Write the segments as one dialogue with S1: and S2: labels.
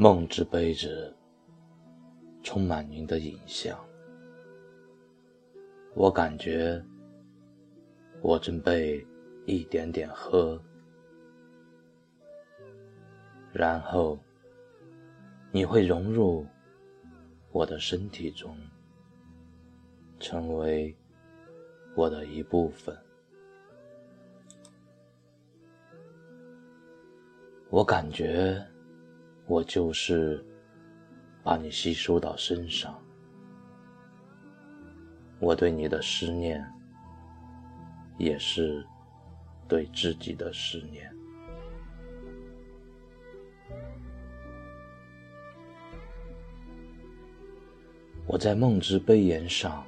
S1: 梦之杯子充满您的影像，我感觉我正被一点点喝，然后你会融入我的身体中，成为我的一部分。我感觉，我就是把你吸收到身上。我对你的思念，也是对自己的思念。我在梦之杯沿上，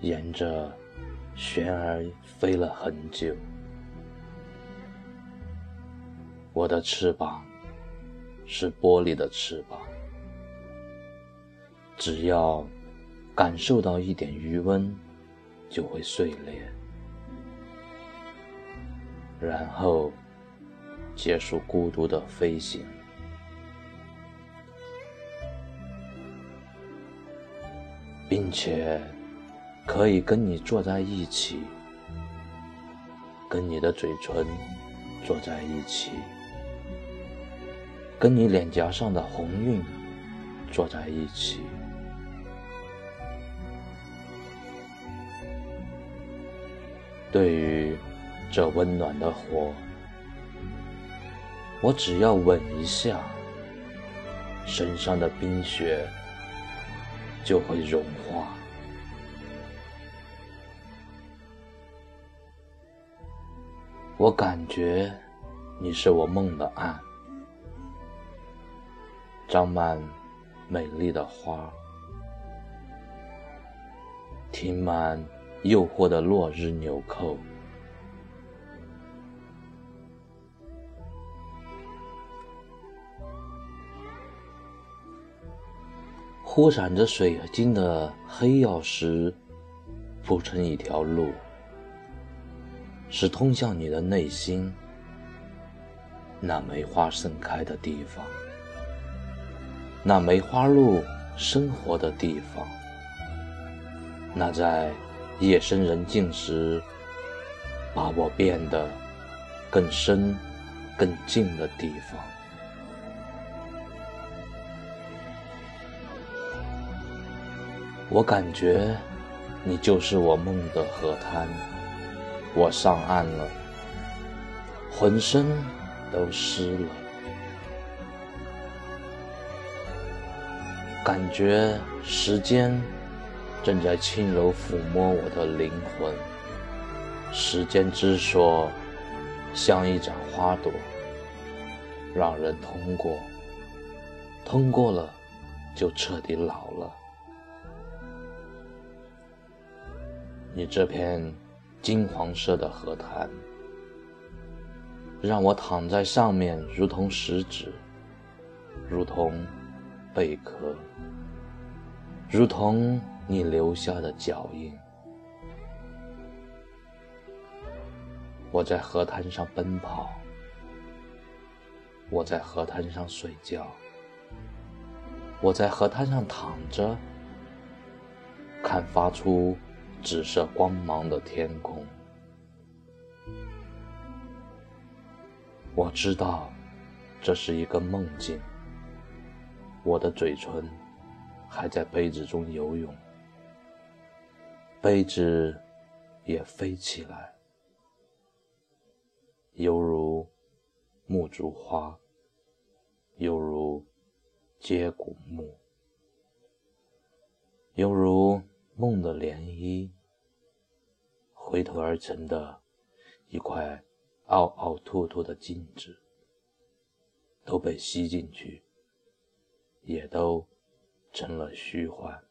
S1: 沿着悬儿飞了很久。我的翅膀是玻璃的翅膀，只要感受到一点余温，就会碎裂，然后结束孤独的飞行，并且可以跟你坐在一起，跟你的嘴唇坐在一起。跟你脸颊上的红晕坐在一起，对于这温暖的火，我只要吻一下，身上的冰雪就会融化。我感觉你是我梦的岸。长满美丽的花，停满诱惑的落日纽扣，忽闪着水晶的黑曜石铺成一条路，是通向你的内心那梅花盛开的地方。那梅花鹿生活的地方，那在夜深人静时把我变得更深、更近的地方，我感觉你就是我梦的河滩。我上岸了，浑身都湿了。感觉时间正在轻柔抚摸我的灵魂，时间之锁像一盏花朵，让人通过，通过了就彻底老了。你这片金黄色的河滩，让我躺在上面，如同石子，如同。贝壳，如同你留下的脚印。我在河滩上奔跑，我在河滩上睡觉，我在河滩上躺着，看发出紫色光芒的天空。我知道，这是一个梦境。我的嘴唇还在杯子中游泳，杯子也飞起来，犹如木竹花，犹如接骨木，犹如梦的涟漪，回头而成的一块凹凹凸凸的镜子，都被吸进去。也都成了虚幻。